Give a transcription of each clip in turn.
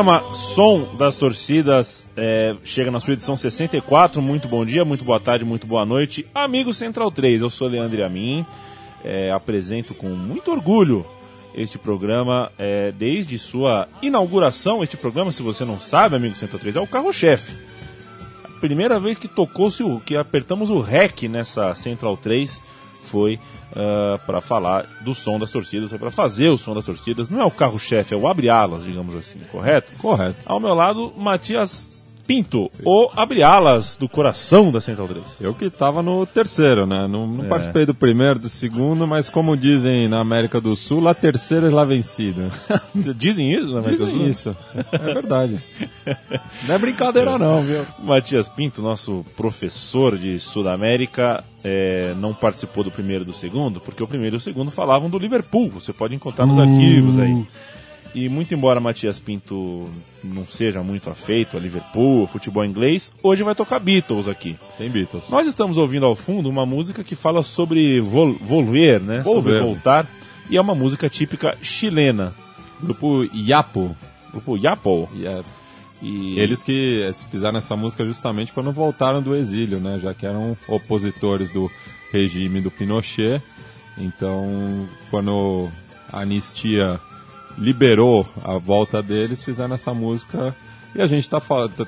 programa Som das Torcidas é, chega na sua edição 64. Muito bom dia, muito boa tarde, muito boa noite. Amigo Central 3, eu sou Leandro Amin. É, apresento com muito orgulho este programa é, desde sua inauguração. Este programa, se você não sabe, amigo Central 3, é o carro-chefe. A primeira vez que tocou-se o que apertamos o REC nessa Central 3 foi para falar do som das torcidas, para fazer o som das torcidas. Não é o carro-chefe, é o abre-alas, digamos assim, correto? Correto. Ao meu lado, Matias Pinto, o abre-alas do coração da Central 3. Eu que tava no terceiro, né? Não, não É. participei do primeiro, do segundo, mas como dizem na América do Sul, a terceira é lá vencida. Dizem isso, né? Dizem isso. É verdade. Não é brincadeira não, viu? Matias Pinto, nosso professor de Sudamérica, é, não participou do primeiro e do segundo, porque o primeiro e o segundo falavam do Liverpool. Você pode encontrar nos arquivos aí. E muito embora Matias Pinto não seja muito afeito a Liverpool, futebol inglês, hoje vai tocar Beatles aqui. Tem Beatles. Nós estamos ouvindo ao fundo uma música que fala sobre vol volver, né? Sobre Volver. voltar. E é uma música típica chilena. Grupo Iapo. Grupo Yapo. É- E Eles que eh, fizeram essa música justamente quando voltaram do exílio, né? Já que eram opositores do regime do Pinochet. Então, quando a anistia liberou a volta deles, fizeram essa música. E a gente está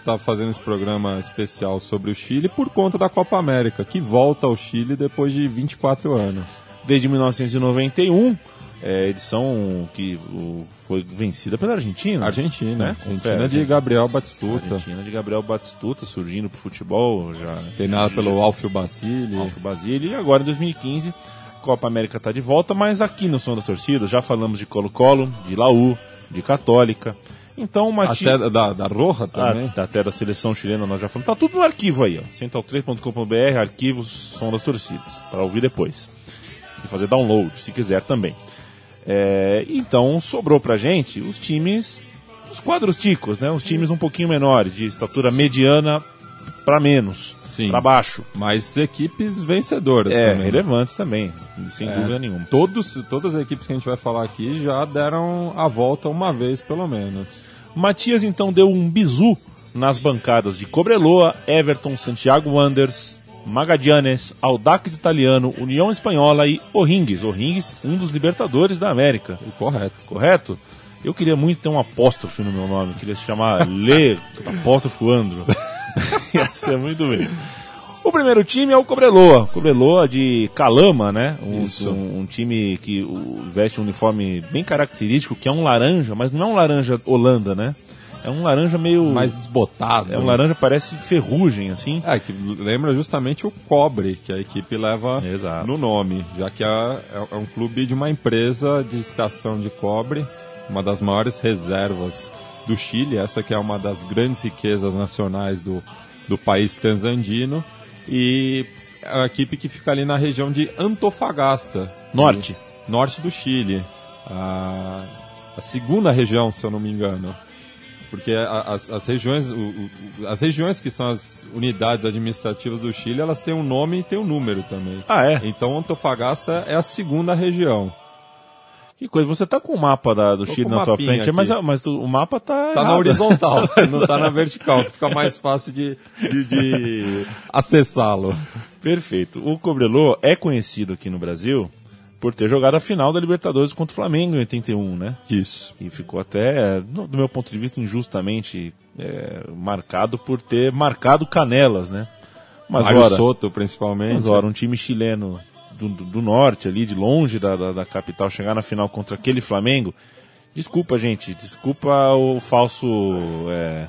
tá fazendo esse programa especial sobre o Chile por conta da Copa América, que volta ao Chile depois de 24 anos. desde 1991, é, edição que o, foi vencida pela Argentina. Argentina, Né? Argentina Confere, de gente. Gabriel Batistuta, Argentina de Gabriel Batistuta surgindo pro futebol, já treinada pelo Alfio Basile. Alfio Basile, e agora em 2015 Copa América está de volta, mas aqui no Som das Torcidas já falamos de Colo-Colo, de Laú, de Católica. Então, uma ti- Até da, da Roja também. Ah, até da seleção chilena nós já falamos. Tá tudo no arquivo aí, ó. central3.com.br, arquivos Som das Torcidas, para ouvir depois. E fazer download, se quiser também. É, então, sobrou pra gente os times, os quadros ticos, né? Os times um pouquinho menores, de estatura mediana para menos. Para baixo. Mas equipes vencedoras É, também. relevantes também, sem É. dúvida nenhuma. Todos, todas as equipes que a gente vai falar aqui já deram a volta uma vez, pelo menos. Matias então deu um bizu nas bancadas de Cobreloa, Everton, Santiago Wanderers, Magadianes, Audax Italiano, União Espanhola e O'Ringues. O'Ringues, um dos libertadores da América, Correto. correto? Eu queria muito ter um apóstrofe no meu nome, queria se chamar Le Apóstrofo Andro. Ia ser muito bonito. O primeiro time é o Cobreloa, Cobreloa de Calama, né? Um, Isso. um- um time que veste um uniforme bem característico, que é um laranja, mas não é um laranja Holanda, né? É um laranja meio. Mais desbotado. É um laranja parece ferrugem, assim. É, que lembra justamente o cobre que a equipe leva Exato. no nome, já que é, é- é um clube de uma empresa de extração de cobre, uma das maiores reservas do Chile, essa que é uma das grandes riquezas nacionais do, do país transandino, e a equipe que fica ali na região de Antofagasta. Norte. norte do Chile. A, a segunda região, se eu não me engano. Porque as, as regiões, o- o- as regiões que são as unidades administrativas do Chile, elas têm um nome e têm um número também. Ah, é? Então Antofagasta é a segunda região. Que coisa, você tá com o mapa da- do Tô Chile na tua frente, mas, aqui. mas o mapa tá. Tá na errado. horizontal, não tá na vertical, que fica mais fácil de, de- de acessá-lo. Perfeito. O Cobreloa é conhecido aqui no Brasil por ter jogado a final da Libertadores contra o Flamengo em 81, né? Isso. E ficou até, do meu ponto de vista, injustamente é, marcado por ter marcado canelas, né? Mas Mário ora, Soto, principalmente. mas ora, um time chileno do, do- norte ali, de longe da, da, da capital, chegar na final contra aquele Flamengo, desculpa, gente, desculpa o falso é,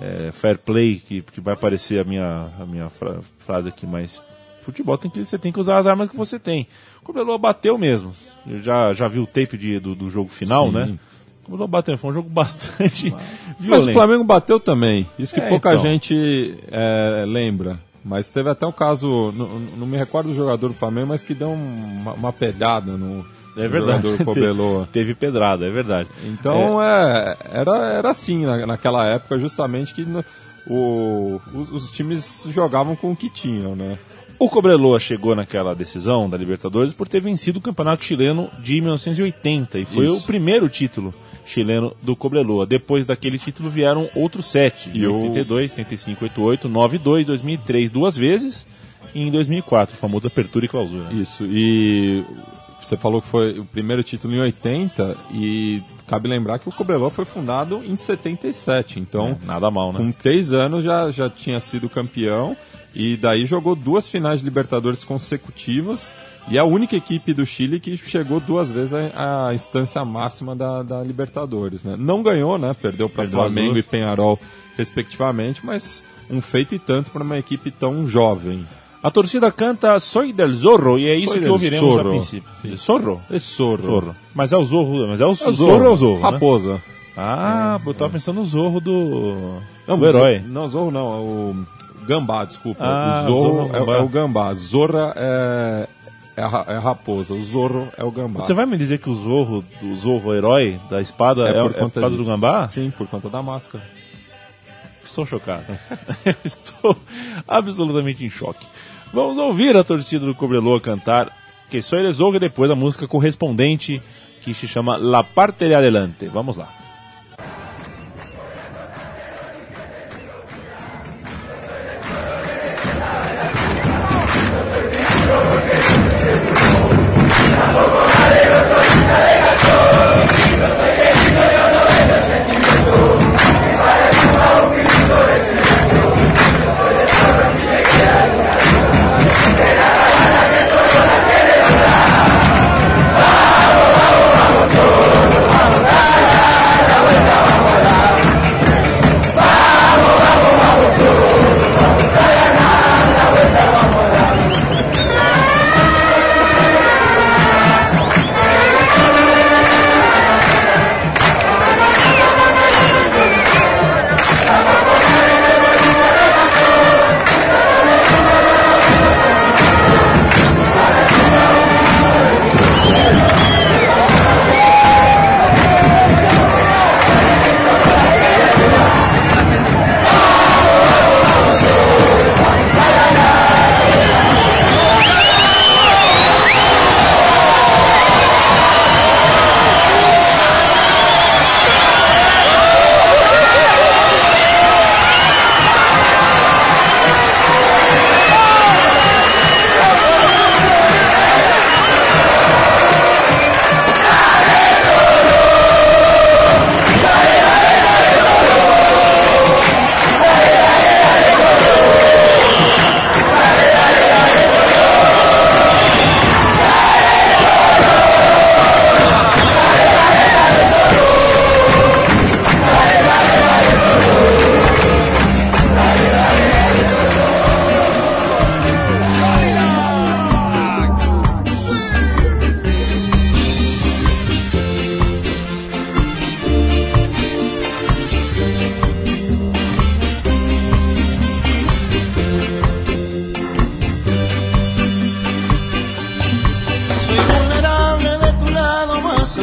é, fair play que, que vai aparecer a minha, a minha fra- frase aqui, mas futebol tem que, você tem que usar as armas que você tem. O Cobreloa bateu mesmo. Eu já, já vi o tape de, do, do jogo final, Sim. né? O Cobreloa bateu, foi um jogo bastante Mas violento. o Flamengo bateu também. Isso que É, pouca então. gente é, lembra. Mas teve até um caso, não, não me recordo do jogador do Flamengo, mas que deu uma, uma pedrada no, É verdade. jogador. Teve pedrada, é verdade. Então é, era, era assim na, naquela época, justamente que no- o, os, os times jogavam com o que tinham, né? O Cobreloa chegou naquela decisão da Libertadores por ter vencido o Campeonato Chileno de 1980 e foi Isso. o primeiro título chileno do Cobreloa. Depois daquele título vieram outros sete, E em o- 82, 85, 88, 92, 2003 duas vezes e em 2004, o famoso Apertura e Clausura. Isso, e você falou que foi o primeiro título em 80 e cabe lembrar que o Cobreloa foi fundado em 77, então Nada mal, né? com três anos já, já tinha sido campeão e daí jogou duas finais de Libertadores consecutivas e é a única equipe do Chile que chegou duas vezes à, instância máxima da, da Libertadores. Né? Não ganhou, né? perdeu para Flamengo e Penharol respectivamente, mas um feito e tanto para uma equipe tão jovem. A torcida canta Soy del Zorro e é isso Soy que ouviremos a Zorro. princípio. Sim. Zorro? É Zorro. Zorro. Mas é o Zorro, mas é o, É o Zorro é o Zorro, né? Raposa. Ah, eu tava pensando no Zorro do, Não, do herói. Zorro- Não, Zorro não, é o Gambá, desculpa. Ah, o Zorro, Zorro é o é, Gambá. é o Gambá. Zorra é, é, a, é a raposa, o Zorro é o Gambá. Você vai me dizer que o Zorro, do Zorro herói da espada é, é por, conta causa disso. do gambá? Sim, por conta da máscara. Estou chocado. Estou absolutamente em choque. Vamos ouvir a torcida do Cobreloa cantar Que Soy de Zorro e depois a música correspondente que se chama La Parte de Adelante. Vamos lá.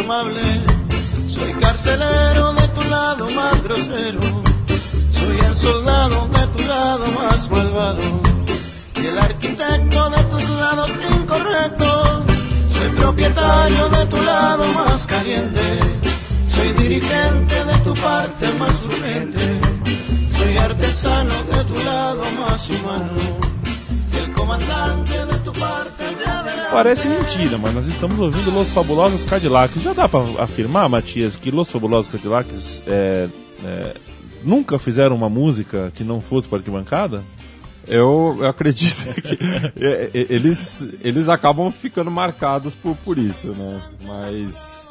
Soy carcelero de tu lado más grosero. Soy el soldado de tu lado más malvado. Y el arquitecto de tus lados incorrectos. Soy propietario de tu lado más caliente. Soy dirigente de tu parte más urgente. Soy artesano de tu lado más humano. Parece mentira, mas nós estamos ouvindo Los Fabulosos Cadillacs. Já dá pra afirmar, Matias, que Los Fabulosos Cadillacs é, é, nunca fizeram uma música que não fosse para arquibancada? Eu, eu acredito que é, é, eles, eles acabam ficando marcados por, por isso, né? Mas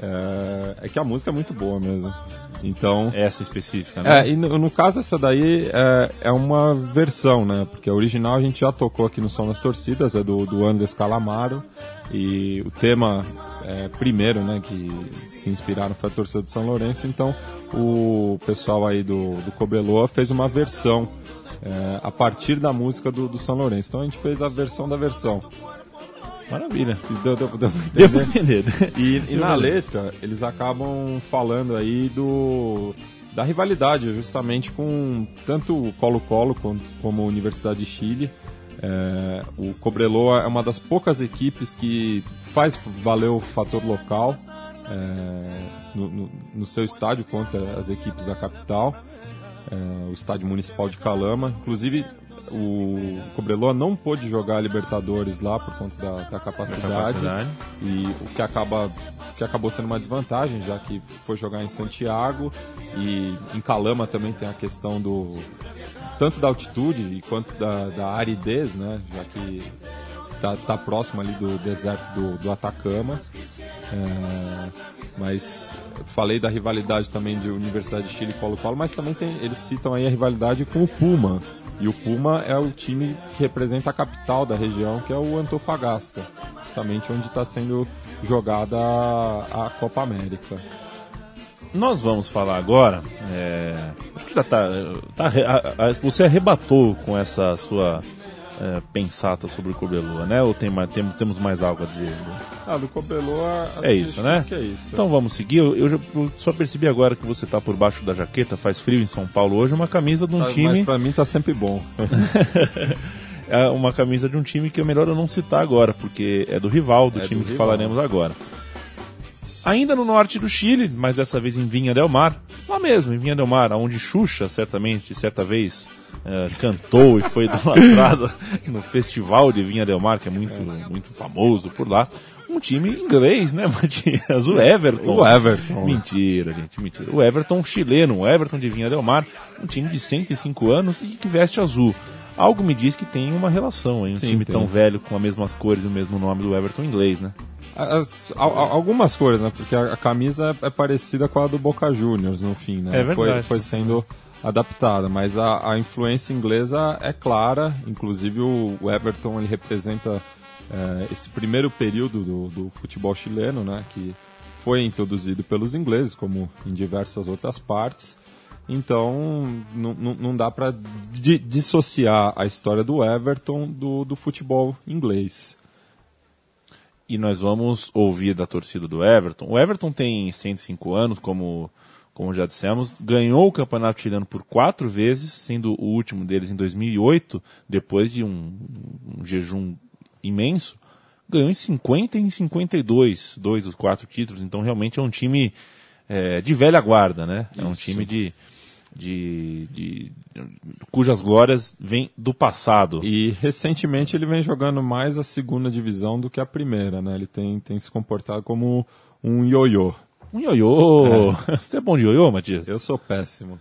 é, é que a música é muito boa mesmo. Então, Essa específica, né? É, e no, no caso essa daí é, é uma versão, né? Porque a original a gente já tocou aqui no Som das Torcidas, é do, do Andes Calamaro. E o tema é, primeiro, né, que se inspiraram foi a torcida do São Lourenço. Então o pessoal aí do, do Cobeloa fez uma versão é, a partir da música do, do São Lourenço. Então a gente fez a versão da versão. Maravilha. Deu, deu, deu, Deu pra entender. E, e na letra, eles acabam falando aí do da rivalidade, justamente com tanto o Colo-Colo como a Universidade de Chile. É, o Cobreloa é uma das poucas equipes que faz valer o fator local é, no, no, no, seu estádio contra as equipes da capital, é, o estádio municipal de Calama. Inclusive, o Cobreloa não pôde jogar Libertadores lá por conta da, da, capacidade, da capacidade, e o que acaba que acabou sendo uma desvantagem já que foi jogar em Santiago. E em Calama também tem a questão do tanto da altitude quanto da, da aridez, né, já que tá, tá próximo ali do deserto do, do Atacama. É, mas falei da rivalidade também de Universidade de Chile e Colo-Colo, mas também tem, eles citam aí a rivalidade com o Puma, e o Puma é o time que representa a capital da região, que é o Antofagasta, justamente onde está sendo jogada a Copa América. Nós vamos falar agora. É, acho que já tá, tá a, a, você arrebatou com essa sua é, pensata sobre o Cobeloa, né? Ou tem tem, temos mais algo a dizer? Ah, do Cobeloa. É isso, né? É isso. Então vamos seguir. Eu, eu, só percebi agora que você está por baixo da jaqueta, faz frio em São Paulo hoje, uma camisa de um tá, time. Mas pra mim tá sempre bom. é uma camisa de um time que é melhor eu não citar agora, porque é do rival, do é time do que rival. falaremos agora. Ainda no norte do Chile, mas dessa vez em Vinha del Mar, lá mesmo, em Vinha del Mar, onde Xuxa, certamente, certa vez, é, cantou e foi idolatrado no Festival de Vinha Del Mar, que é muito, muito famoso por lá. Um time inglês, né, Matias? O Everton. O Everton. Mentira, gente, mentira. O Everton chileno, o Everton de Vinha Del Mar, um time de 105 anos e que veste azul. Algo me diz que tem uma relação, hein? Um Sim, time tem. tão velho com as mesmas cores e o mesmo nome do Everton inglês, né? As, a, algumas cores, né? Porque a, a camisa é, é, parecida com a do Boca Juniors no fim, né? É verdade. Foi, foi sendo adaptada, mas a, a, influência inglesa é clara, inclusive o, Everton ele representa é, esse primeiro período do, do, futebol chileno, né, que foi introduzido pelos ingleses, como em diversas outras partes. Então, não dá para di dissociar a história do Everton do, do futebol inglês. E nós vamos ouvir da torcida do Everton. O Everton tem 105 anos, como como já dissemos, ganhou o campeonato chileno por quatro vezes, sendo o último deles em 2008, depois de um, um jejum imenso, ganhou em 50 e em 52, dois dos quatro títulos, então realmente é um time é, de velha guarda, né? É um time de, de, de, cujas glórias vêm do passado. E recentemente ele vem jogando mais a segunda divisão do que a primeira, né? Ele tem, tem se comportado como um ioiô. Um ioiô. É. Você é bom de ioiô, Matias? Eu sou péssimo.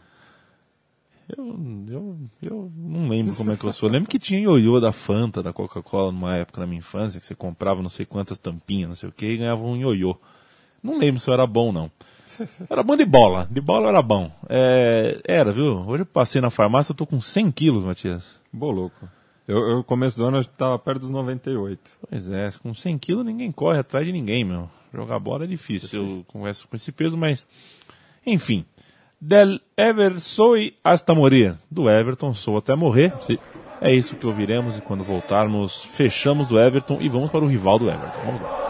Eu, eu, eu não lembro como é que eu sou. Eu lembro que tinha ioiô da Fanta, da Coca-Cola, numa época da minha infância, que você comprava não sei quantas tampinhas, não sei o que, e ganhava um ioiô. Não lembro se eu era bom, não. Era bom de bola. De bola era bom. É, era, viu? Hoje eu passei na farmácia, eu tô com 100 quilos, Matias. Boa louco. Eu, eu começo do ano, eu tava perto dos 98. Pois é, com 100 quilos ninguém corre atrás de ninguém, meu. Jogar bola é difícil. Eu converso com esse peso, mas. Enfim. Del Ever soy hasta morir. Do Everton sou até morrer. É isso que ouviremos e quando voltarmos, fechamos do Everton e vamos para o rival do Everton. Vamos lá.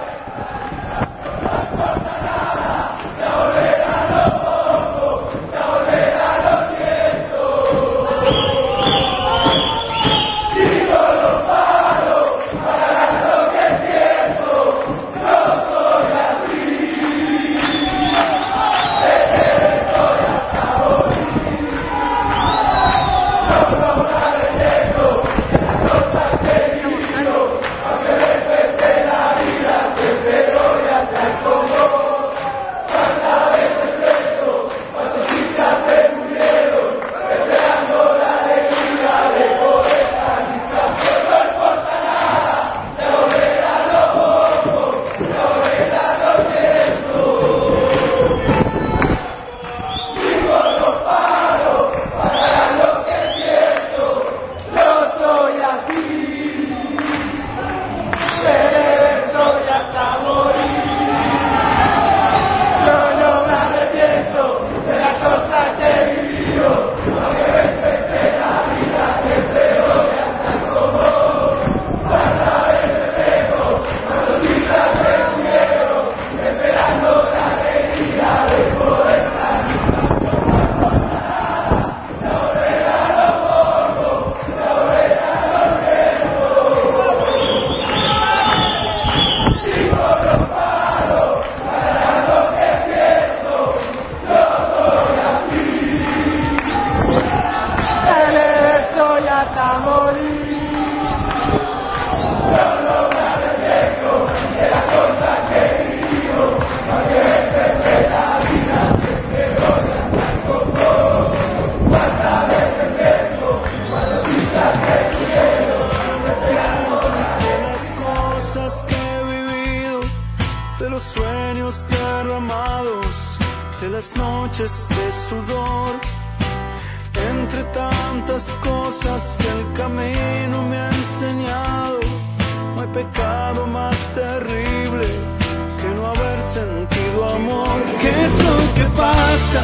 Pasa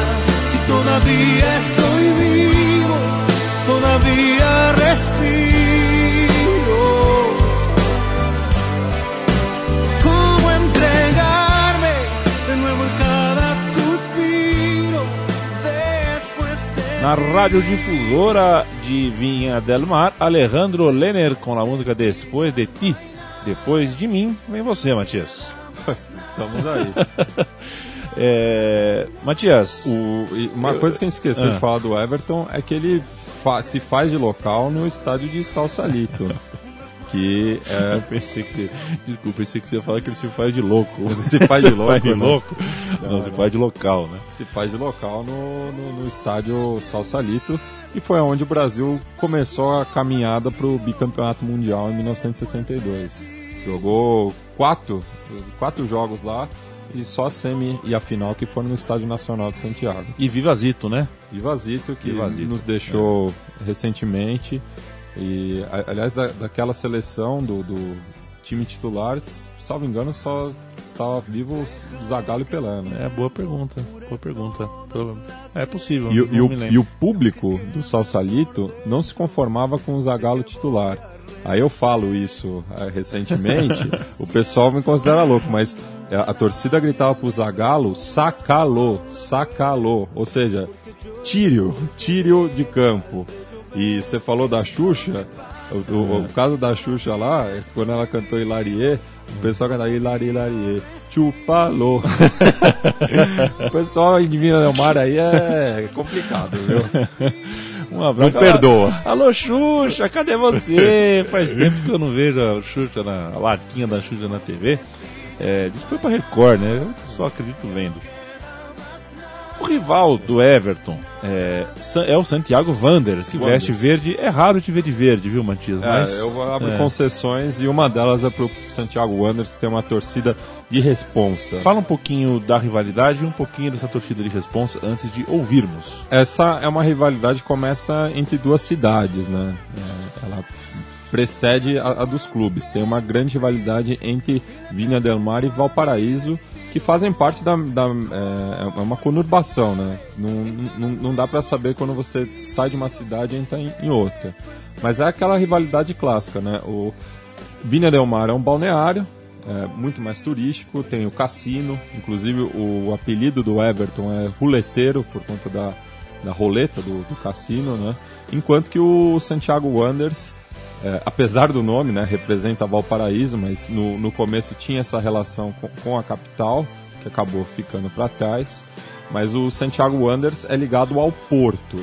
si todavía estoy vivo? Todavía respiro. ¿Cómo entregarme de nuevo en cada suspiro después de Na radiodifusora de Vinha del Mar, Alejandro Lenner com a música Depois de Ti. Depois de mim, vem você, Matias. Estamos aí. É, Matias, O- uma coisa que a gente esqueceu Ah. de falar do Everton é que ele fa- se faz de local no estádio de Salsalito. que é eu pensei que. Desculpa, pensei que você ia falar que ele se faz de louco. Se faz de louco, de né? louco? Não, Não, se não. faz de local, né? se faz de local no, no, no estádio Salsalito e foi onde o Brasil começou a caminhada para o bicampeonato mundial em 1962. Jogou quatro, quatro jogos lá e só a semi e a final que foram no Estádio Nacional de Santiago. E Viva Zito, né? Viva Zito, que nos deixou recentemente. E, aliás, da, daquela seleção do, do time titular, salvo engano, só estava vivo Zagallo e Pelé, né? É, boa pergunta. Boa pergunta. É possível. E, e o, e o público do Salsalito não se conformava com o Zagallo titular. Aí eu falo isso eh, recentemente, o pessoal me considera louco, mas eh, a torcida gritava pro Zagallo, sacalô, sacalô, ou seja, tire-o, tire-o de campo. E você falou da Xuxa, o, o- o caso da Xuxa lá, é quando ela cantou Hilarie, o pessoal cantava Hilarie, Hilarie, chupalô. o pessoal em Divina Del Mar aí é complicado, viu? Um abraço. Não perdoa. Alô, Xuxa, cadê você? Faz tempo que eu não vejo a Xuxa, na, a latinha da Xuxa na TV. É, que foi pra Record, né? Eu só acredito vendo. O rival do Everton é, é o Santiago Wanderers, que Wanderers. veste verde. É raro te ver de verde, viu, Matias? Mas, É, eu abro é. concessões e uma delas é pro Santiago Wanderers, que tem uma torcida de responsa. Fala um pouquinho da rivalidade e um pouquinho dessa torcida de responsa antes de ouvirmos. Essa é uma rivalidade que começa entre duas cidades, né? É, ela precede a, a dos clubes. Tem uma grande rivalidade entre Vinha Del Mar e Valparaíso, que fazem parte da. da- é, é uma conurbação, né? Não, não, não dá para saber quando você sai de uma cidade e entra em, em outra. Mas é aquela rivalidade clássica, né? O Vinha Del Mar é um balneário, é muito mais turístico, tem o cassino, inclusive o apelido do Everton é ruleteiro por conta da, da roleta do, do cassino, né? Enquanto que o Santiago Wanderers, é, apesar do nome, né, representa Valparaíso, mas no, no começo tinha essa relação com, com a capital, que acabou ficando para trás. Mas o Santiago Wanderers é ligado ao porto.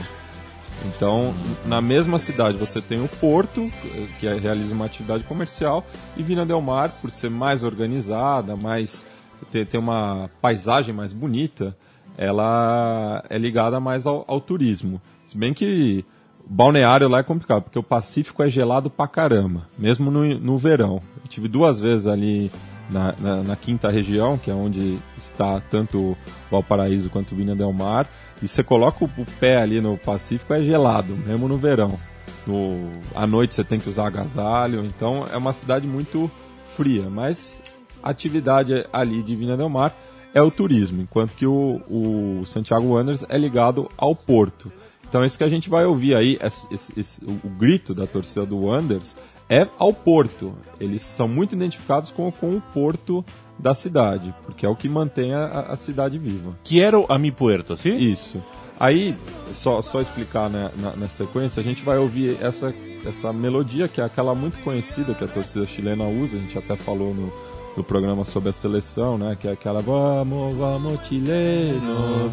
Então, na mesma cidade você tem o Porto, que é- realiza uma atividade comercial, e Vina Del Mar, por ser mais organizada, mais ter, ter uma paisagem mais bonita, ela é ligada mais ao, ao turismo. Se bem que balneário lá é complicado, porque o Pacífico é gelado pra caramba, mesmo no, no verão. Eu tive duas vezes ali na, na, na quinta região, que é onde está tanto Valparaíso quanto Vinha Del Mar, e você coloca o, o pé ali no Pacífico, é gelado, mesmo no verão. No, à noite você tem que usar agasalho, então é uma cidade muito fria, mas a atividade ali de Vinha Del Mar é o turismo, enquanto que o, o Santiago Wanderers é ligado ao porto. Então, isso que a gente vai ouvir aí, esse- esse- o, o grito da torcida do Wanderers é ao porto. Eles são muito identificados com, com o porto da cidade, porque é o que mantém a, a cidade viva. Quero a mi puerto, sim? Isso. Aí, só, só explicar né, na, na sequência, a gente vai ouvir essa, essa melodia, que é aquela muito conhecida que a torcida chilena usa, a gente até falou no, no programa sobre a seleção, né? Que é aquela Vamos, vamos, chileno.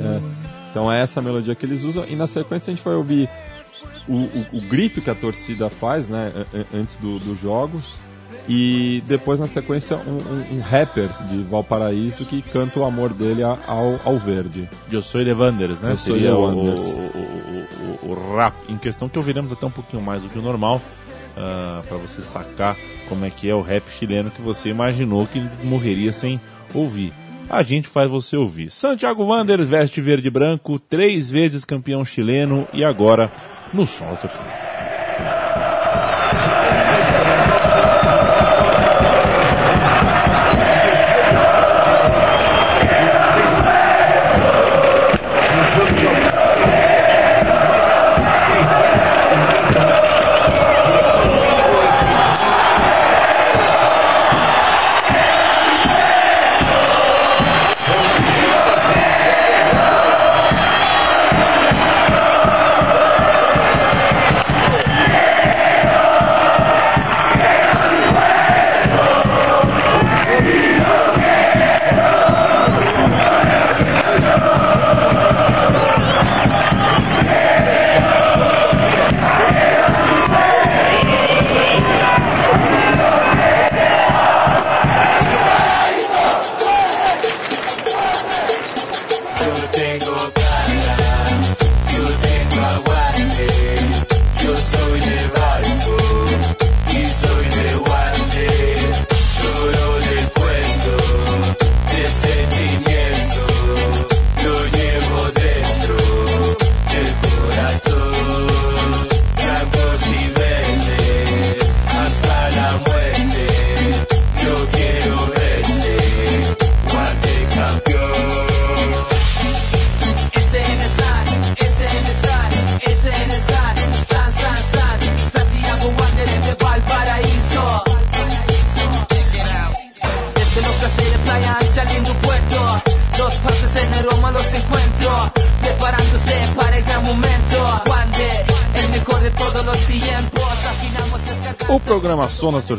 É. Então é essa melodia que eles usam, e na sequência a gente vai ouvir o, o, o grito que a torcida faz, né? a- a- Antes do- dos jogos. E depois, na sequência, um, um- um rapper de Valparaíso que canta o amor dele ao, ao verde. Eu sou de Wanderers, né? Eu sou de o, o- o- o rap em questão que ouviremos até um pouquinho mais do que o normal. Para você sacar como é que é o rap chileno que você imaginou que morreria sem ouvir. a gente faz você ouvir. Santiago Wanderers veste verde e branco, três vezes campeão chileno e agora no som das torcidas.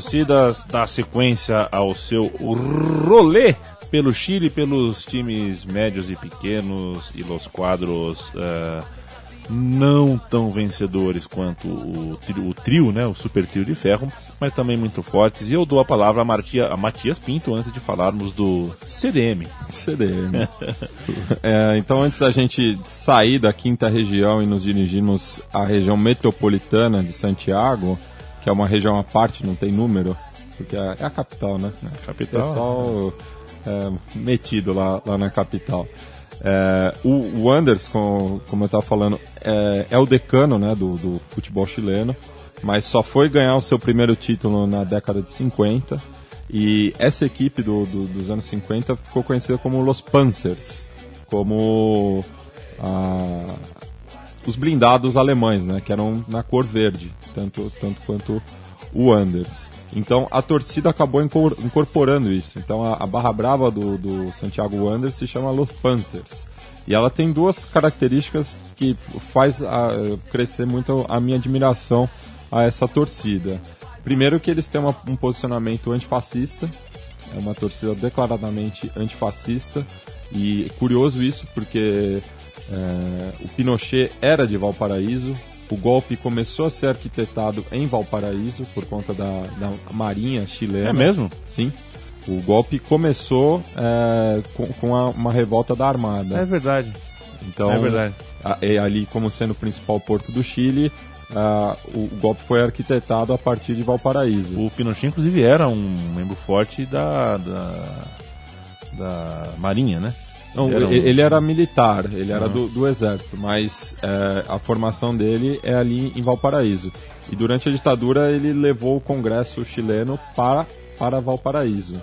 Torcidas dá sequência ao seu rolê pelo Chile, pelos times médios e pequenos e los quadros uh, não tão vencedores quanto o, o, trio, né, o super trio de ferro, mas também muito fortes. E eu dou a palavra a, Martia, a Matias Pinto antes de falarmos do CDM. CDM. é, então, antes da gente sair da quinta região e nos dirigirmos à região metropolitana de Santiago, que é uma região à parte, não tem número, porque é, é a capital, né? É capital. Pessoal é, metido lá, lá na capital. É, o, o Anders, como, como eu estava falando, é, é, o decano né, do, do, futebol chileno, mas só foi ganhar o seu primeiro título na década de 50. E essa equipe do, do, dos anos 50 ficou conhecida como Los Panzers, como a, os blindados alemães, né, que eram na cor verde, tanto, tanto quanto o Anders. Então a torcida acabou incorporando isso. Então a, a barra brava do, do Santiago Wanderers se chama Los Panzers. E ela tem duas características que faz a, crescer muito a minha admiração a essa torcida. Primeiro que eles têm uma, um posicionamento antifascista, é uma torcida declaradamente antifascista e curioso isso porque é, o Pinochet era de Valparaíso, o golpe começou a ser arquitetado em Valparaíso por conta da, da Marinha chilena. É mesmo? Sim. O golpe começou é, com, com a, uma revolta da Armada. É verdade. Então, é verdade. A, ali como sendo o principal porto do Chile, a, o, o, golpe foi arquitetado a partir de Valparaíso. O Pinochet, inclusive, era um membro forte da, da, da Marinha, né? Não, ele, era um... ele era militar, ele era do, do, exército, mas é, a formação dele é ali em Valparaíso. E durante a ditadura ele levou o Congresso chileno para, para Valparaíso.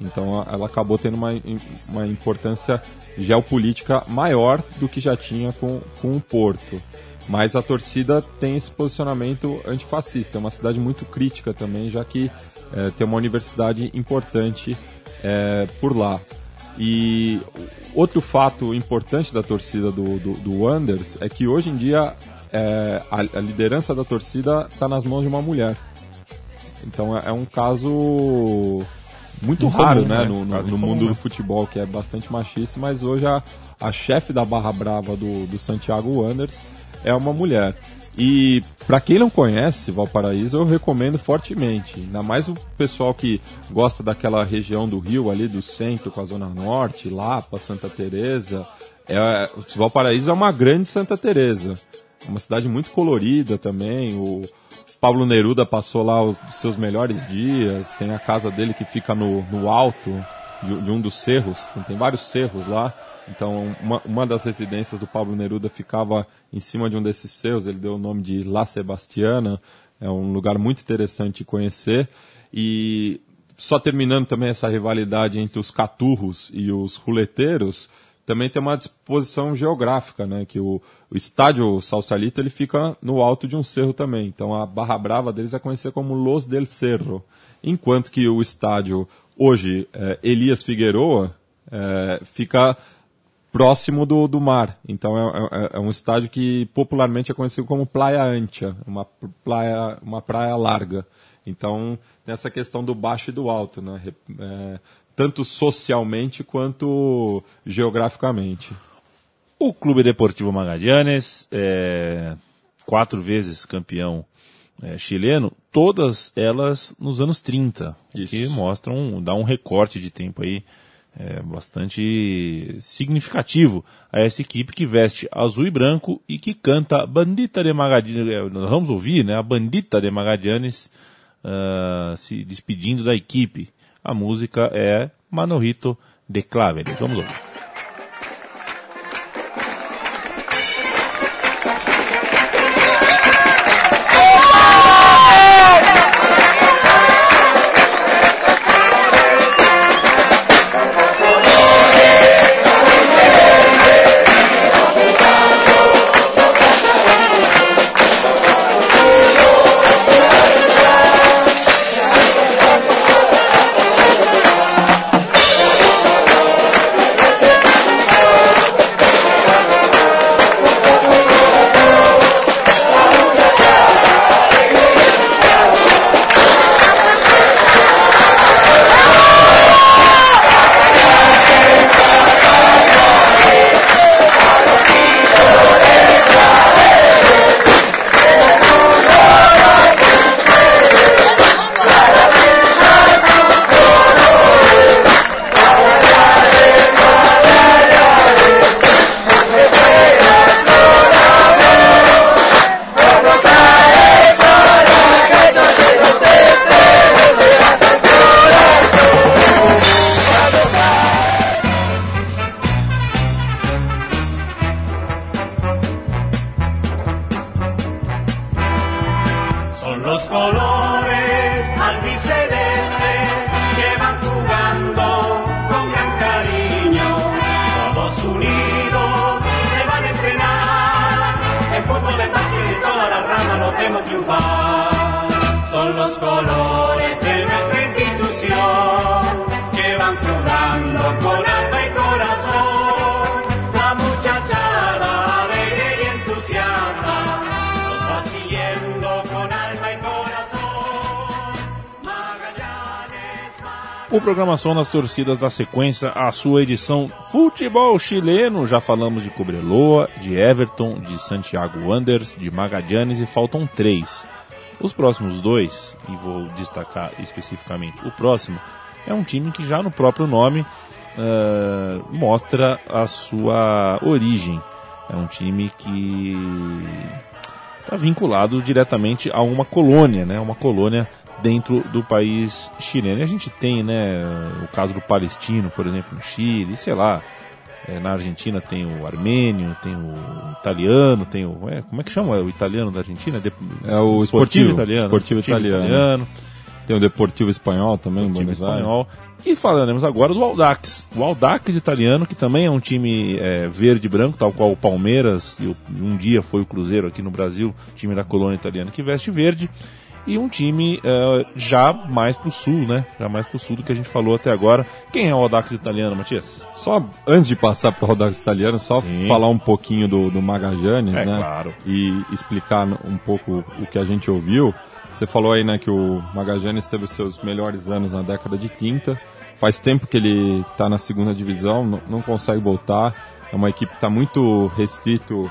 Então ela acabou tendo uma, uma importância geopolítica maior do que já tinha com, com o Porto. Mas a torcida tem esse posicionamento antifascista. É uma cidade muito crítica também, já que é, tem uma universidade importante é, por lá. E outro fato importante da torcida do, do, do Wonders é que hoje em dia é, a, a, liderança da torcida está nas mãos de uma mulher. Então é, é um caso muito, raro comum, né, no, no, no mundo né? do futebol, que é bastante machista, mas hoje a, a chefe da Barra Brava do, do Santiago Wanderers é uma mulher. E para quem não conhece Valparaíso, eu recomendo fortemente. Ainda mais o pessoal que gosta daquela região do Rio ali do centro com a zona norte, Lapa, Santa Teresa. É, Valparaíso é uma grande Santa Teresa. Uma cidade muito colorida também. O Pablo Neruda passou lá os seus melhores dias. Tem a casa dele que fica no, no alto de, de um dos cerros, tem vários cerros lá, então uma, uma das residências do Pablo Neruda ficava em cima de um desses cerros, ele deu o nome de La Sebastiana, é um lugar muito interessante de conhecer, e só terminando também essa rivalidade entre os caturros e os ruleteiros, também tem uma disposição geográfica, né? Que o, o estádio Salsalito ele fica no alto de um cerro também. Então a Barra Brava deles é conhecida como Los del Cerro. Enquanto que o estádio, hoje, é, Elias Figueroa, é, fica próximo do, do mar. Então é, é, é, um estádio que popularmente é conhecido como Praia Ancha, uma praia, uma praia larga. Então tem essa questão do baixo e do alto, né? É, tanto socialmente quanto geograficamente. O Clube Deportivo Magallanes, é, quatro vezes campeão é, chileno, todas elas nos anos 30, Isso. que mostram, dá um recorte de tempo aí é, bastante significativo a essa equipe que veste azul e branco e que canta Bandita de Magallanes, é, vamos ouvir, né, a Bandita de Magallanes uh, se despedindo da equipe. A música é Manorito de Claveles. Vamos ouvir. O programação nas torcidas da sequência, a sua edição Futebol Chileno. Já falamos de Cobreloa, de Everton, de Santiago Wanderers, de Magallanes e faltam três. Os próximos dois, e vou destacar especificamente o próximo, é um time que já no próprio nome uh, mostra a sua origem. É um time que está vinculado diretamente a uma colônia, né? Uma colônia dentro do país chileno. E a gente tem, né, o caso do palestino, por exemplo, no Chile, sei lá. É, na Argentina tem o armênio, tem o italiano, tem o. É, como é que chama o italiano da Argentina? De, é o esportivo, esportivo italiano. Esportivo, italiano. italiano. Tem o Deportivo Espanhol também, Deportivo Espanhol. E falaremos agora do Aldax. O Aldax italiano, que também é um time é, verde e branco, tal qual o Palmeiras, e um dia foi o Cruzeiro aqui no Brasil, time da colônia italiana que veste verde e um time uh, já mais pro sul, né? Já mais pro sul do que a gente falou até agora. Quem é o Audax italiano, Matias? Só antes de passar pro Audax italiano, só Sim. falar um pouquinho do, do Magallanes, é, né? Claro. E explicar um pouco o que a gente ouviu. Você falou aí, né, que o Magallanes teve os seus melhores anos na década de 30. Faz tempo que ele está na segunda divisão, não, não consegue voltar. É uma equipe que está muito restrito,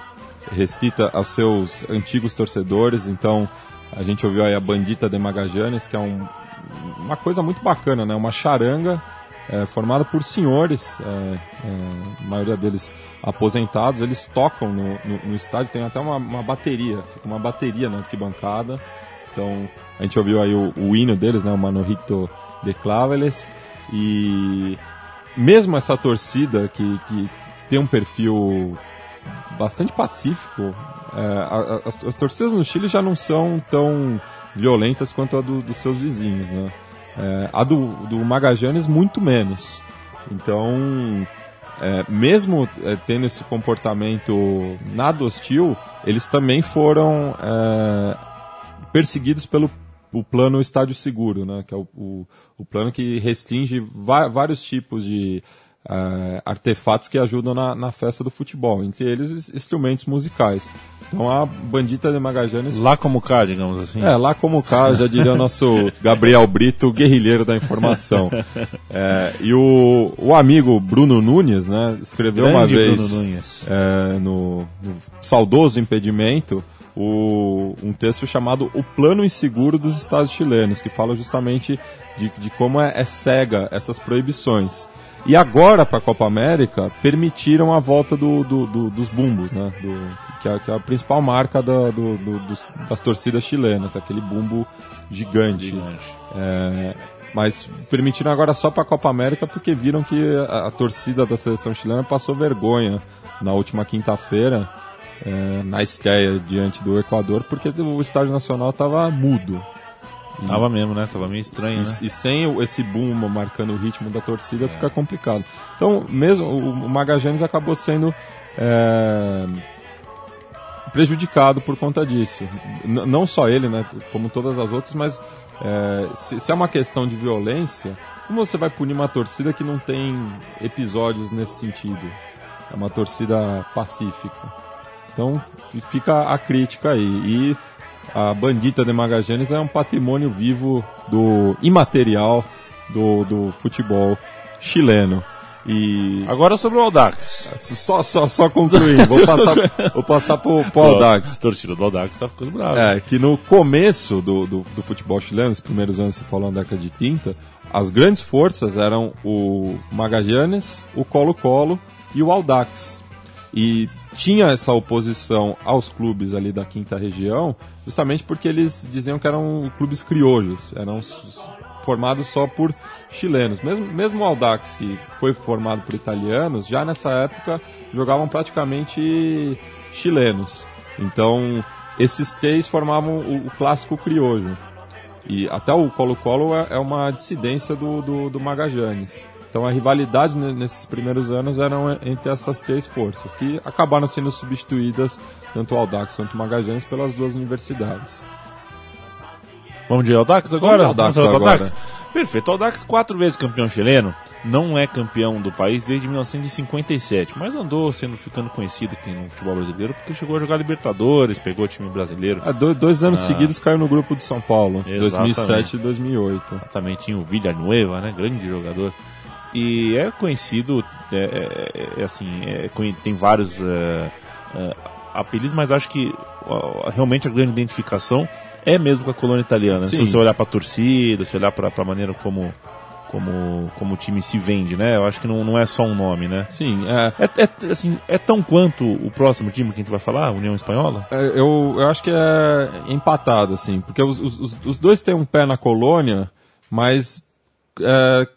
restrita aos seus antigos torcedores, então a gente ouviu aí a Bandita de Magajanes, que é um, uma coisa muito bacana, né? Uma charanga é, formada por senhores, é, é, a maioria deles aposentados. Eles tocam no, no, no estádio, tem até uma, uma, bateria, fica uma bateria na arquibancada. Então a gente ouviu aí o, o hino deles, né? O Manorito de Claveles. E mesmo essa torcida que, que tem um perfil bastante pacífico, é, as, as torcidas no Chile já não são tão violentas quanto a do- dos seus vizinhos, né? É, a do, do Magallanes muito menos. Então, é, mesmo é, tendo esse comportamento nada hostil, eles também foram é, perseguidos pelo o plano Estádio Seguro, né, que é o, o, o plano que restringe vários tipos de eh, artefatos que ajudam na, na festa do futebol, entre eles ins- instrumentos musicais. Então a Bandita de Magallanes Lá como cá, digamos assim. é, lá como cá, já diria o nosso Gabriel Brito, guerrilheiro da informação. É, e o, o amigo Bruno Nunes, né, escreveu uma Grande vez Bruno Nunes. é, no, no saudoso impedimento o, um texto chamado O Plano Inseguro dos Estados Chilenos, que fala justamente de, de como é, é cega essas proibições. E agora, para a Copa América, permitiram a volta do, do- do- dos bumbos, né? Do- que, é, que é a principal marca da- do- do- dos- das torcidas chilenas, aquele bumbo gigante. Gigante. É, mas permitiram agora só para a Copa América porque viram que a, a torcida da seleção chilena passou vergonha na última quinta-feira é, na estreia diante do Equador porque o estádio nacional estava mudo. Tava mesmo, né? Tava meio estranho, né? E, e sem esse boom marcando o ritmo da torcida fica complicado. Então, mesmo o, Magallanes acabou sendo é, prejudicado por conta disso. N- não só ele, né? Como todas as outras, mas é, se, se é uma questão de violência, como você vai punir uma torcida que não tem episódios nesse sentido? É uma torcida pacífica. Então fi- fica a crítica aí. E a Bandita de Magallanes é um patrimônio vivo do imaterial do, do futebol chileno. E Agora sobre o Audax. só, só, só concluindo, vou passar, vou passar pro, pro Audax. A torcida do Audax tá ficando brava. É, que no começo do, do, do futebol chileno, nos primeiros anos, você falou na década de 30, as grandes forças eram o Magallanes, o Colo-Colo e o Audax. E tinha essa oposição aos clubes ali da quinta região, justamente porque eles diziam que eram clubes criolhos, eram formados só por chilenos. Mesmo, mesmo o Audax, que foi formado por italianos, já nessa época jogavam praticamente chilenos. Então, esses três formavam o, o clássico criollo. E até o Colo-Colo é, é uma dissidência do, do, do Magallanes. Então a rivalidade ne- nesses primeiros anos eram entre essas três forças, que acabaram sendo substituídas, tanto o Audax quanto o Magallanes, pelas duas universidades. Vamos de Audax agora? Vamos falar do agora. Perfeito. Audax, quatro vezes campeão chileno, não é campeão do país desde 1957, mas andou sendo ficando conhecido aqui no futebol brasileiro porque chegou a jogar Libertadores, pegou o time brasileiro. Ah, do- dois anos Ah. seguidos caiu no grupo de São Paulo, Exatamente. 2007 e 2008. Também tinha o Villanueva, né? Grande jogador. E é conhecido, é, é- é assim, é tem vários é, é, apelidos, mas acho que realmente a grande identificação é mesmo com a colônia italiana. né? Se Sim. você olhar para a torcida, se olhar para a maneira como, como, como o time se vende, né? Eu acho que não, não é só um nome, né? Sim, é, É, é, assim, é tão quanto o próximo time que a gente vai falar, a União Espanhola? É, Eu, eu acho que é empatado, assim, porque os, os- os- dois têm um pé na colônia, mas é,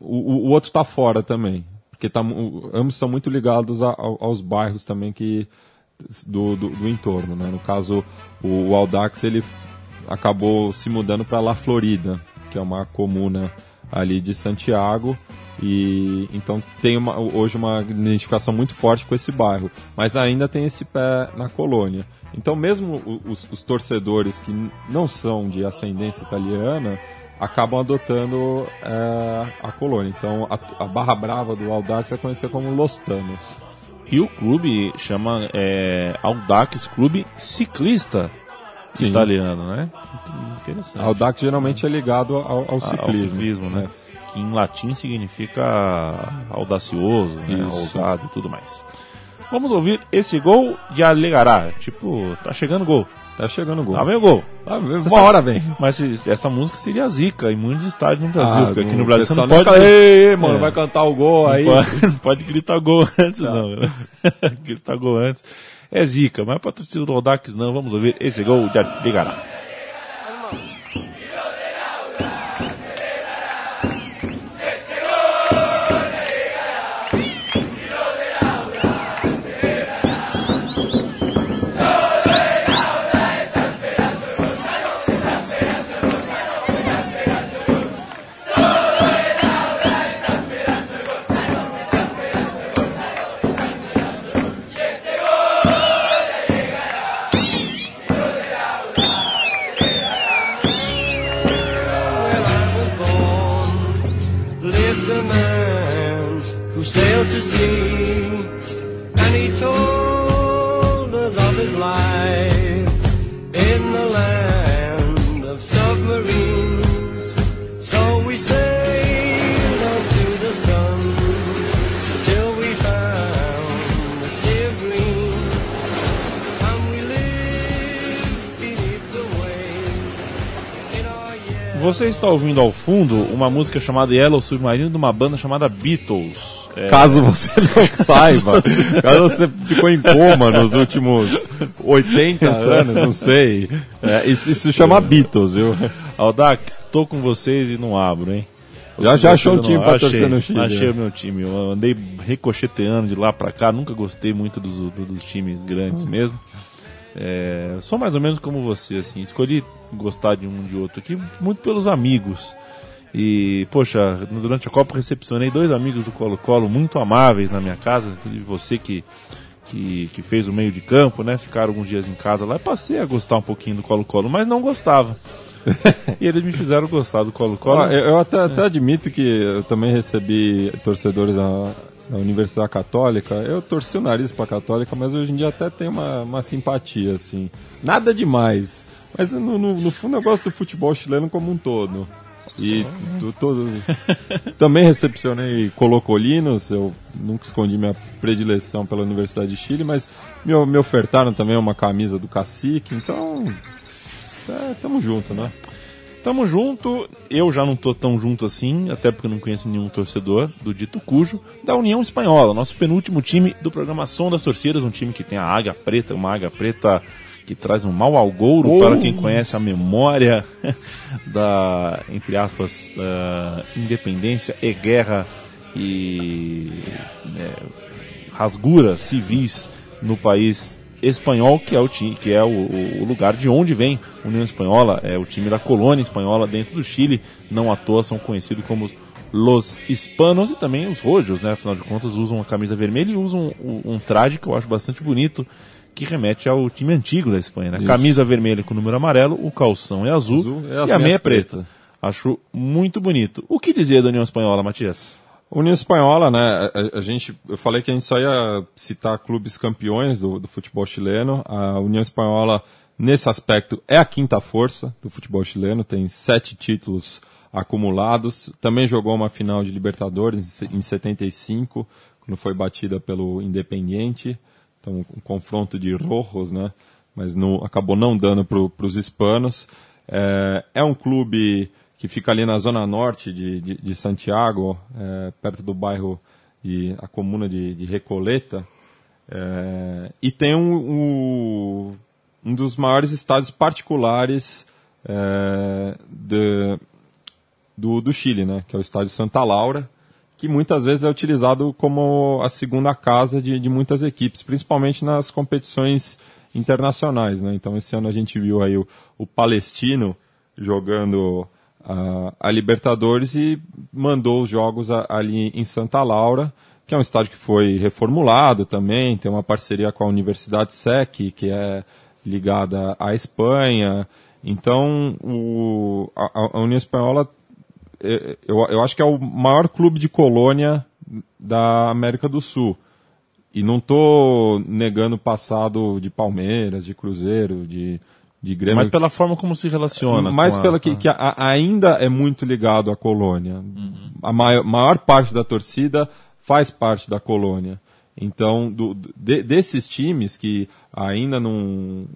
o, o outro tá fora também. Porque tá, ambos são muito ligados a- ao- aos bairros também que do, do, do entorno, né? No caso, o, o Audax ele acabou se mudando para La Florida, que é uma comuna ali de Santiago e então tem uma, hoje uma identificação muito forte com esse bairro, mas ainda tem esse pé na colônia. Então mesmo os, os torcedores que não são de ascendência italiana acabam adotando é, a colônia. Então a, a Barra Brava do Audax é conhecida como Los Tanos. E o clube chama é, Audax Clube Ciclista Sim. italiano, né? Interessante. Audax geralmente é ligado ao, ao Ao ciclismo. ciclismo, né? Que em latim significa audacioso, né? Ousado e tudo mais. Vamos ouvir esse gol de Alegará. Tipo, tá chegando o gol. Tá chegando o gol. Tá vendo o gol. Ah, uma hora vem. Mas essa música seria zica em muitos estádios no Brasil. porque aqui no Brasil você não pode. nunca- Ei, mano, É. vai cantar o gol aí. Não pode, não pode gritar gol antes, não. gritar gol antes. É zica, mas pra torcida do Audax não. Vamos ouvir esse gol de Alegará. Você está ouvindo ao fundo uma música chamada Yellow Submarine de uma banda chamada Beatles. É, Caso você não saiba, caso você ficou em coma nos últimos 80 anos, não sei. É, isso, isso chama Beatles, viu? Aldax, estou com vocês e não abro, hein? Já já achou Não, time pra achei, torcer no Chile? Achei o meu time. Eu andei ricocheteando de lá pra cá, nunca gostei muito dos, do- dos times grandes Hum. mesmo. É, sou mais ou menos como você, assim. Escolhi gostar de um de outro aqui muito pelos amigos. E, poxa, durante a Copa recepcionei dois amigos do Colo-Colo muito amáveis na minha casa, inclusive você que, que, que fez o meio de campo, né? Ficaram alguns dias em casa lá e passei a gostar um pouquinho do Colo-Colo, mas não gostava. e eles me fizeram gostar do Colo-Colo. Ó, eu eu até, até admito que eu também recebi torcedores da, da Universidade Católica. Eu torci o nariz pra Católica, mas hoje em dia até tem uma, uma simpatia, assim. Nada demais. Mas no, no, no fundo eu gosto do futebol chileno como um todo. E tu- todo... também recepcionei colocolinos, eu nunca escondi minha predileção pela Universidade de Chile, mas me, me ofertaram também uma camisa do cacique, então. É, tamo junto, né? Tamo junto, eu já não tô tão junto assim, até porque eu não conheço nenhum torcedor do dito cujo, da União Espanhola, nosso penúltimo time do programa Som das Torcidas, um time que tem a águia preta, uma águia preta que traz um mal ao gouro Oh. para quem conhece a memória da, entre aspas, da independência e guerra e é, rasguras civis no país espanhol, que é o time, que é o, o- lugar de onde vem União Espanhola, é o time da colônia espanhola dentro do Chile, não à toa são conhecidos como Los Hispanos e também os rojos, né? Afinal de contas, usam a camisa vermelha e usam um, um traje que eu acho bastante bonito, que remete ao time antigo da Espanha, né? Isso. Camisa vermelha com número amarelo, o calção é azul, Azul e as e a meia é preta. preta. Acho muito bonito. O que dizer da União Espanhola, Matias? União Espanhola, né? A, a gente, eu falei que a gente só ia citar clubes campeões do, do futebol chileno. A União Espanhola, nesse aspecto, é a quinta força do futebol chileno, tem sete títulos acumulados. Também jogou uma final de Libertadores em 75, quando foi batida pelo Independiente. Então, um confronto de rojos, né? Mas acabou não dando para os hispanos. É, é um clube que fica ali na zona norte de, de, de Santiago, é, perto do bairro, de, a comuna de, de Recoleta, é, e tem um, um, um dos maiores estádios particulares é, de, do, do Chile, né, que é o estádio Santa Laura, que muitas vezes é utilizado como a segunda casa de, de muitas equipes, principalmente nas competições internacionais. Né? Então esse ano a gente viu aí o, o Palestino jogando a, a Libertadores e mandou os jogos a- ali em Santa Laura, que é um estádio que foi reformulado também, tem uma parceria com a Universidade SEC, que é ligada à Espanha. Então o, a, a União Espanhola é, eu, eu acho que é o maior clube de colônia da América do Sul. E não tô negando o passado de Palmeiras, de Cruzeiro, de, de Grêmio. Mas pela forma como se relaciona. mais com a- pela que, que a- ainda é muito ligado à colônia. A maior, maior parte da torcida faz parte da colônia. Então, do- de- desses times que ainda não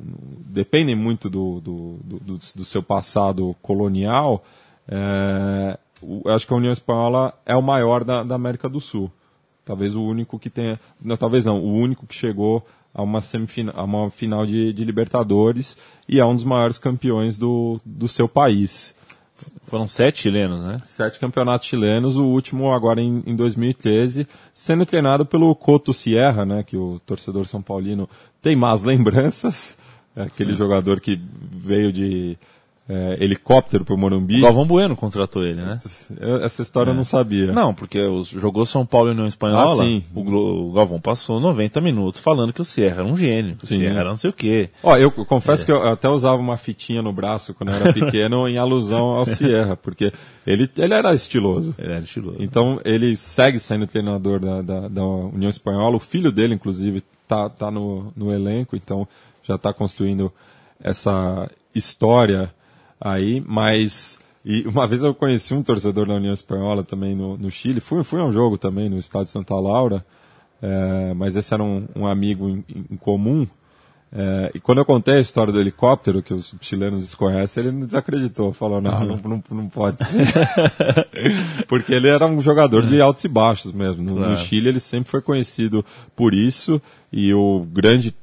dependem muito do, do, do, do- seu passado colonial, é, acho que a União Espanhola é o maior da, da América do Sul. Talvez o único que tenha. Não, talvez não, o único que chegou a uma, semifina, a uma final de, de Libertadores e é um dos maiores campeões do, do seu país. Foram sete chilenos, né? Sete campeonatos chilenos, o último agora em, em 2013, sendo treinado pelo Coto Sierra, né, que o torcedor são paulino tem más lembranças, é aquele jogador que veio de é, helicóptero pro Morumbi. O Galvão Bueno contratou ele, né? Essa história eu não sabia. Não, porque os, jogou São Paulo e União Espanhola. Ah, sim. O, o Galvão passou 90 minutos falando que o Sierra era um gênio, que o Sim. Sierra era não sei o quê. Ó, eu confesso que eu até usava uma fitinha no braço quando eu era pequeno em alusão ao Sierra, porque ele, ele era estiloso. Ele era estiloso. Então ele segue sendo treinador da, da, da União Espanhola. O filho dele, inclusive, tá, tá no, no elenco, então já está construindo essa história aí. Mas e uma vez eu conheci um torcedor da União Espanhola também no, no Chile. Fui, fui a um jogo também no estádio Santa Laura, é, mas esse era um, um amigo em, em comum. É, e quando eu contei a história do helicóptero, que os chilenos desconhecem, ele não desacreditou, falou, não, não, não, não pode ser. Porque ele era um jogador de altos e baixos mesmo. No, no Claro. Chile ele sempre foi conhecido por isso, e o grande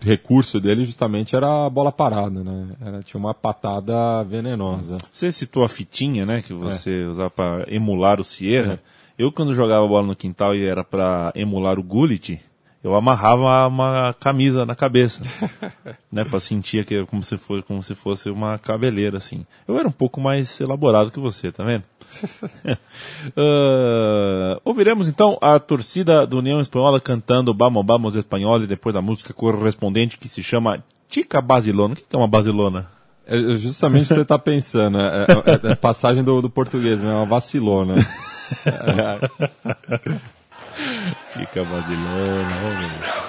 recurso dele justamente era a bola parada, né? Era, tinha uma patada venenosa. Você citou a fitinha, né, que você usava para emular o Sierra. Eu, quando jogava bola no quintal e era para emular o Gullit, eu amarrava uma camisa na cabeça, né, para sentir que como se fosse como se fosse uma cabeleira assim. Eu era um pouco mais elaborado que você, tá vendo? Ah, ouviremos então a torcida do União Espanhola cantando Vamos, vamos Espanhol e depois a música correspondente que se chama Chica Basilona. O que é uma basilona? É é justamente o que você está pensando, é, é- é passagem do, do português, né? é uma vacilona. Vamos ver. Hoy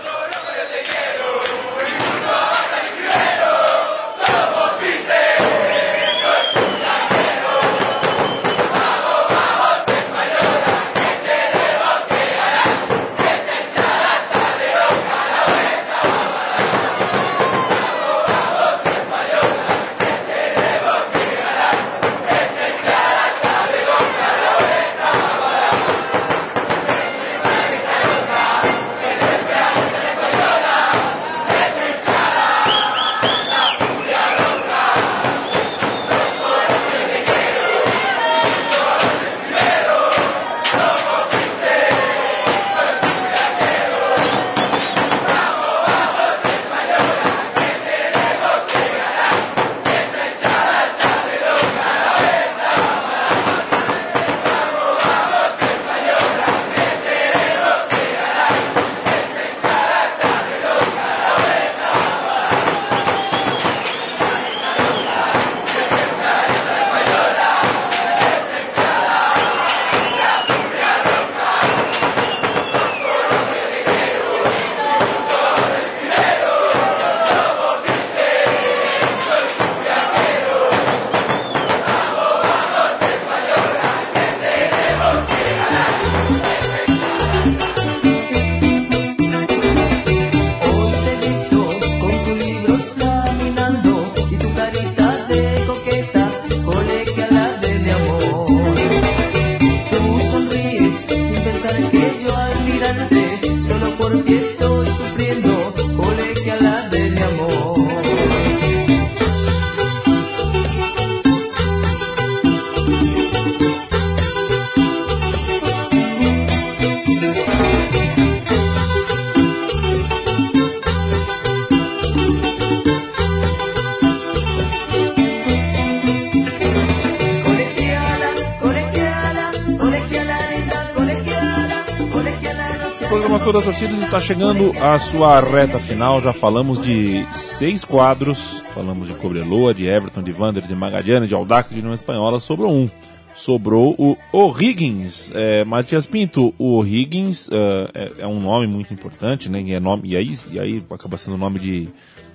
Torcidas está chegando à sua reta final. Já falamos de seis quadros. Falamos de Cobreloa, de Everton, de Vander, de Magadiana, de Aldaca, de União Espanhola. Sobrou um. Sobrou o O'Higgins. É, Matias Pinto, o O'Higgins é, é- é um nome muito importante, né? E, é nome, e, aí, e aí acaba sendo nome de,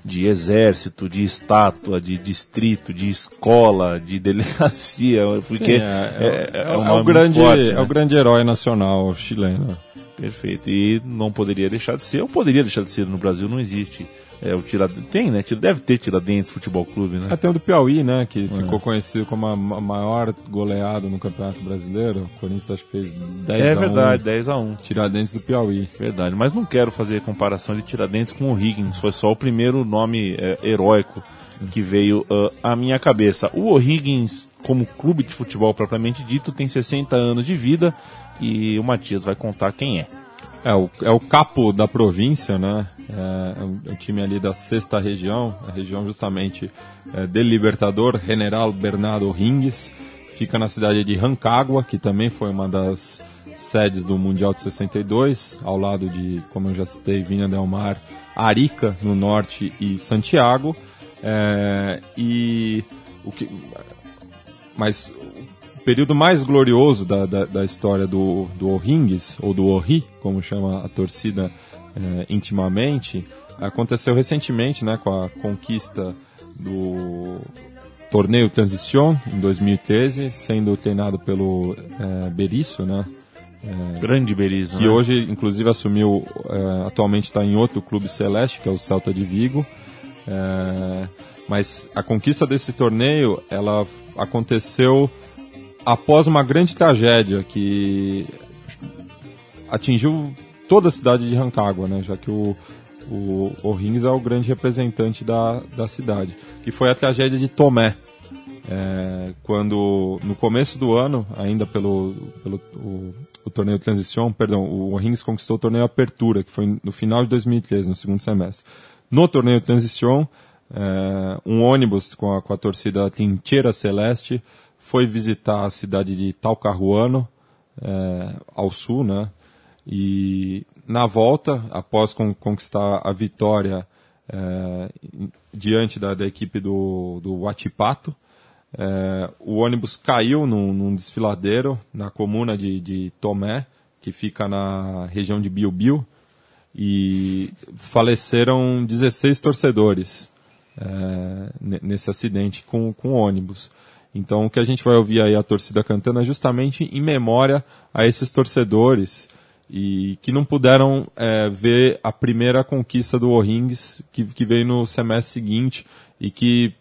de exército, de estátua, de distrito, de escola, de delegacia. Porque Sim, é, é- é um o nome muito grande, forte, é né? o grande herói nacional chileno. Perfeito. E não poderia deixar de ser, ou poderia deixar de ser no Brasil, não existe. É, o Tiradentes. Tem, né? Deve ter Tiradentes Futebol Clube, né? Até o do Piauí, né? Que ficou conhecido como a ma- maior goleada no Campeonato Brasileiro. O Corinthians acho que fez 10 É a 1. verdade, 10 a 1 Tiradentes do Piauí. Verdade. Mas não quero fazer comparação de Tiradentes com o Higgins. Foi só o primeiro nome é, heróico que veio ah, à minha cabeça. O O'Higgins, como clube de futebol propriamente dito, tem 60 anos de vida e o Matias vai contar quem é. É o, é o capo da província, né? É, é um time ali da sexta região, a região justamente é, del Libertador, General Bernardo Ringues. Fica na cidade de Rancagua, que também foi uma das sedes do Mundial de 62, ao lado de, como eu já citei, Vinha Del Mar, Arica, no norte, e Santiago. É, e o que, mas o período mais glorioso da, da, da história do, do O'Rings, ou do Orri, como chama a torcida eh, intimamente, aconteceu recentemente né, com a conquista do torneio Transition em 2013, sendo treinado pelo eh, Berizzo, né? Grande Berizzo, que né? hoje inclusive assumiu, eh, atualmente está em outro clube celeste, que é o Celta de Vigo. Eh, mas a conquista desse torneio, ela aconteceu após uma grande tragédia que atingiu toda a cidade de Rancagua, né? Já que o o O'Rings é o grande representante da, da cidade, que foi a tragédia de Tomé, é, quando no começo do ano, ainda pelo, pelo o, o torneio Transition, perdão, o Rings conquistou o torneio Apertura, que foi no final de 2013, no segundo semestre. No torneio Transition, é, um ônibus com a, com a torcida Trincheira Celeste foi visitar a cidade de Talcahuano, é, ao sul, né? E na volta, após con- conquistar a vitória é, diante da, da equipe do, do Huachipato, é, o ônibus caiu num, num desfiladeiro na comuna de, de Tomé, que fica na região de Biobío, e faleceram 16 torcedores ne- nesse acidente com, com ônibus. Então o que a gente vai ouvir aí a torcida cantando é justamente em memória a esses torcedores e que não puderam é, ver a primeira conquista do O'Rings que, que veio no semestre seguinte e que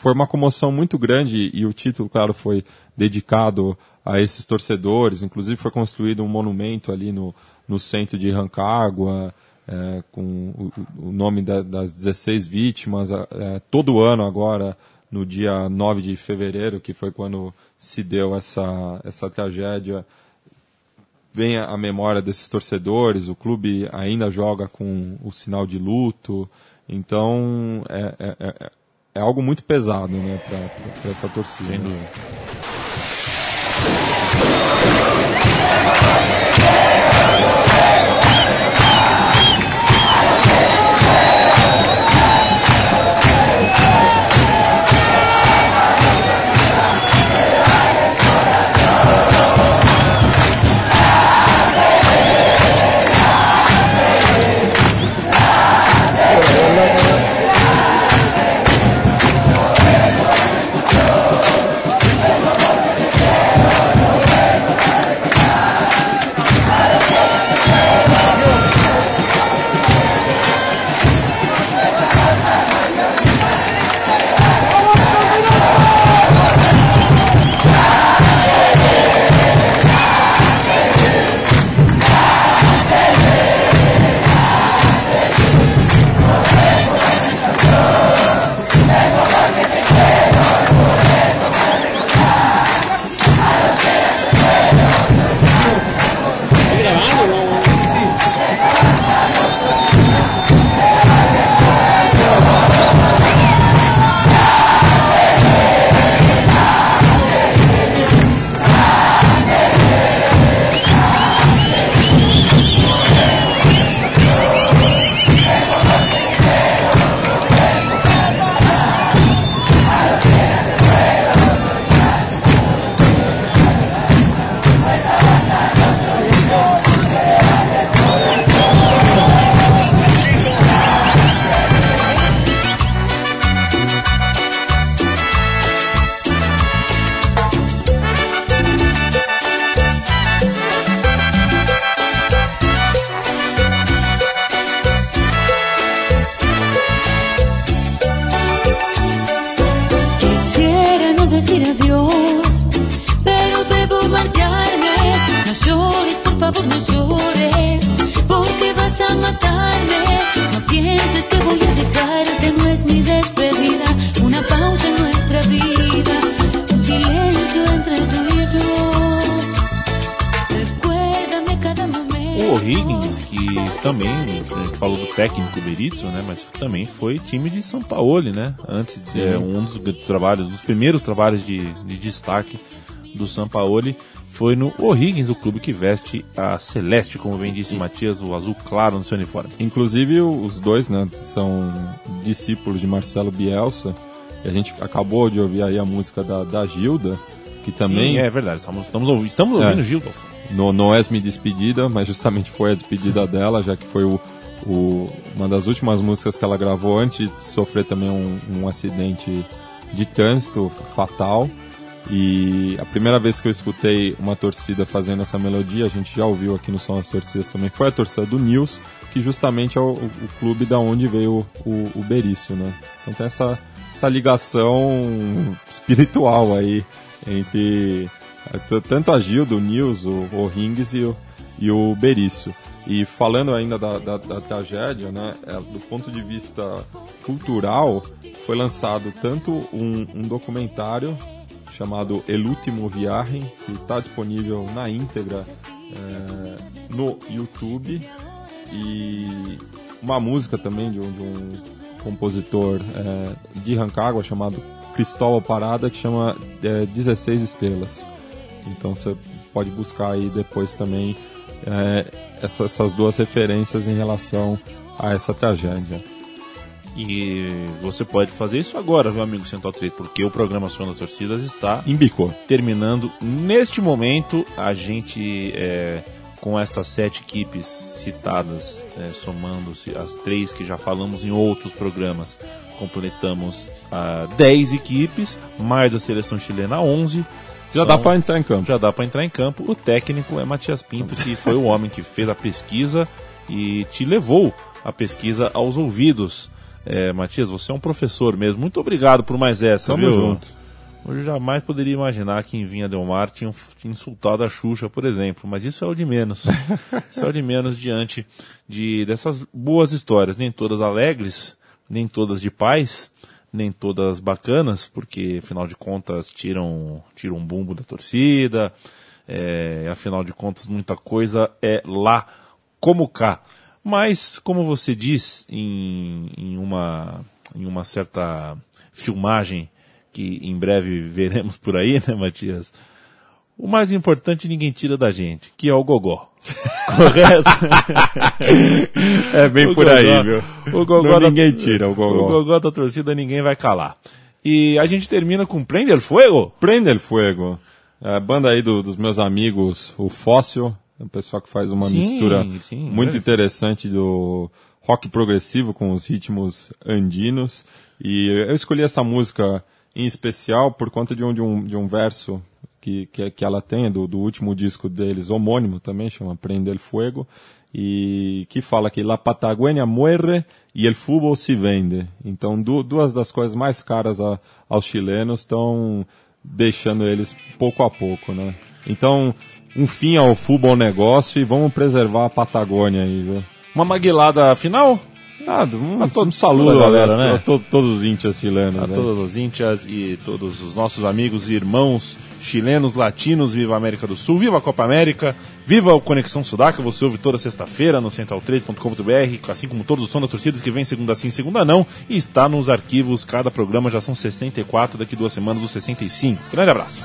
foi uma comoção muito grande e o título, claro, foi dedicado a esses torcedores. Inclusive foi construído um monumento ali no, no centro de Rancagua, é, com o, o nome da- das 16 vítimas. É, todo ano agora, no dia 9 de fevereiro, que foi quando se deu essa, essa tragédia, vem a memória desses torcedores, o clube ainda joga com o sinal de luto, então é, é, é, é algo muito pesado né, para essa torcida. Sem né? dúvida. Matarme. No pienses que voy a dejarte, no es mi despedida. Una pausa en nuestra vida, un silencio entre tú y yo. Recuérdame cada momento. O O'Higgins, que também, a gente falou do técnico Berizzo, né? Mas também foi time de São Paulo, né? Antes de é, um dos trabalhos, dos primeiros trabalhos de, de destaque do São Paulo foi no O'Higgins, o clube que veste a celeste, como bem disse Matias, o azul claro no seu uniforme. Inclusive os dois, né, são discípulos de Marcelo Bielsa. E a gente acabou de ouvir aí a música da, da Gilda, que também. Sim, é verdade, estamos, estamos, ouvindo, estamos ouvindo é, Gilda. No, não é me despedida, mas justamente foi a despedida dela, já que foi o, o, uma das últimas músicas que ela gravou antes de sofrer também um, um acidente de trânsito fatal. E a primeira vez que eu escutei uma torcida fazendo essa melodia, a gente já ouviu aqui no Som das Torcidas também, foi a torcida do Nils, que justamente é o, o, clube da onde veio o, o, Berício, né? Então tem essa, essa ligação espiritual aí entre tanto a Gilda, o Nils, o, o Rings e o, e o Berício. E falando ainda da, da, da tragédia, né, é, do ponto de vista cultural, foi lançado tanto um, um documentário chamado El Último Viagem, que está disponível na íntegra é, no YouTube, e uma música também de um, de um compositor é, de Rancagua chamado Cristóvão Parada, que chama é, 16 Estrelas. Então você pode buscar aí depois também é, essa, essas duas referências em relação a essa tragédia. E você pode fazer isso agora, meu amigo Central 3, porque o programa Som das Torcidas está Embicou. terminando. Neste momento, a gente, é, com estas sete equipes citadas, é, somando-se as três que já falamos em outros programas, completamos a 10 equipes, mais a seleção chilena 11. Já São, dá para entrar em campo. Já dá para entrar em campo. O técnico é Matias Pinto, que foi o homem que fez a pesquisa e te levou a pesquisa aos ouvidos. É, Matias, você é um professor mesmo. Muito obrigado por mais essa, Tamo viu? junto. Hoje jamais poderia imaginar que em Vinha Del Mar tinham insultado a Xuxa, por exemplo, mas isso é o de menos. isso é o de menos diante de dessas boas histórias, nem todas alegres, nem todas de paz, nem todas bacanas, porque afinal de contas tiram, tiram um bumbo da torcida, é, afinal de contas muita coisa é lá como cá. Mas, como você diz em, em, uma, em uma certa filmagem que em breve veremos por aí, né, Matias? O mais importante ninguém tira da gente, que é o gogó. Correto? é bem o por gogó, aí, viu? O gogó Não, ninguém tira o gogó. O gogó da torcida ninguém vai calar. E a gente termina com Prende el Fuego. Prende el Fuego. É, banda aí do, dos meus amigos, o Fóssil, é um pessoal que faz uma Sim, mistura sim, muito é. interessante do rock progressivo com os ritmos andinos. E eu escolhi essa música em especial por conta de um, de um, de um verso que, que, que ela tem, do, do último disco deles, homônimo também, chama Prende el Fuego, e que fala que La Patagônia muere e el fútbol se vende. Então, du, duas das coisas mais caras a, aos chilenos estão deixando eles pouco a pouco, né? Então, um fim ao futebol negócio e vamos preservar a Patagônia aí, viu? Uma maguilada final? Nada, um, A todo- um saludo toda a galera, né? né? a to- todos os índios chilenos. A né? todos os índias e todos os nossos amigos e irmãos chilenos, latinos, viva a América do Sul, viva a Copa América, viva o Conexão Sudaca, você ouve toda sexta-feira no central3.com.br, assim como todos os sons das torcidas que vem segunda sim, segunda não, e está nos arquivos, cada programa já são 64, daqui duas semanas os 65. Grande abraço.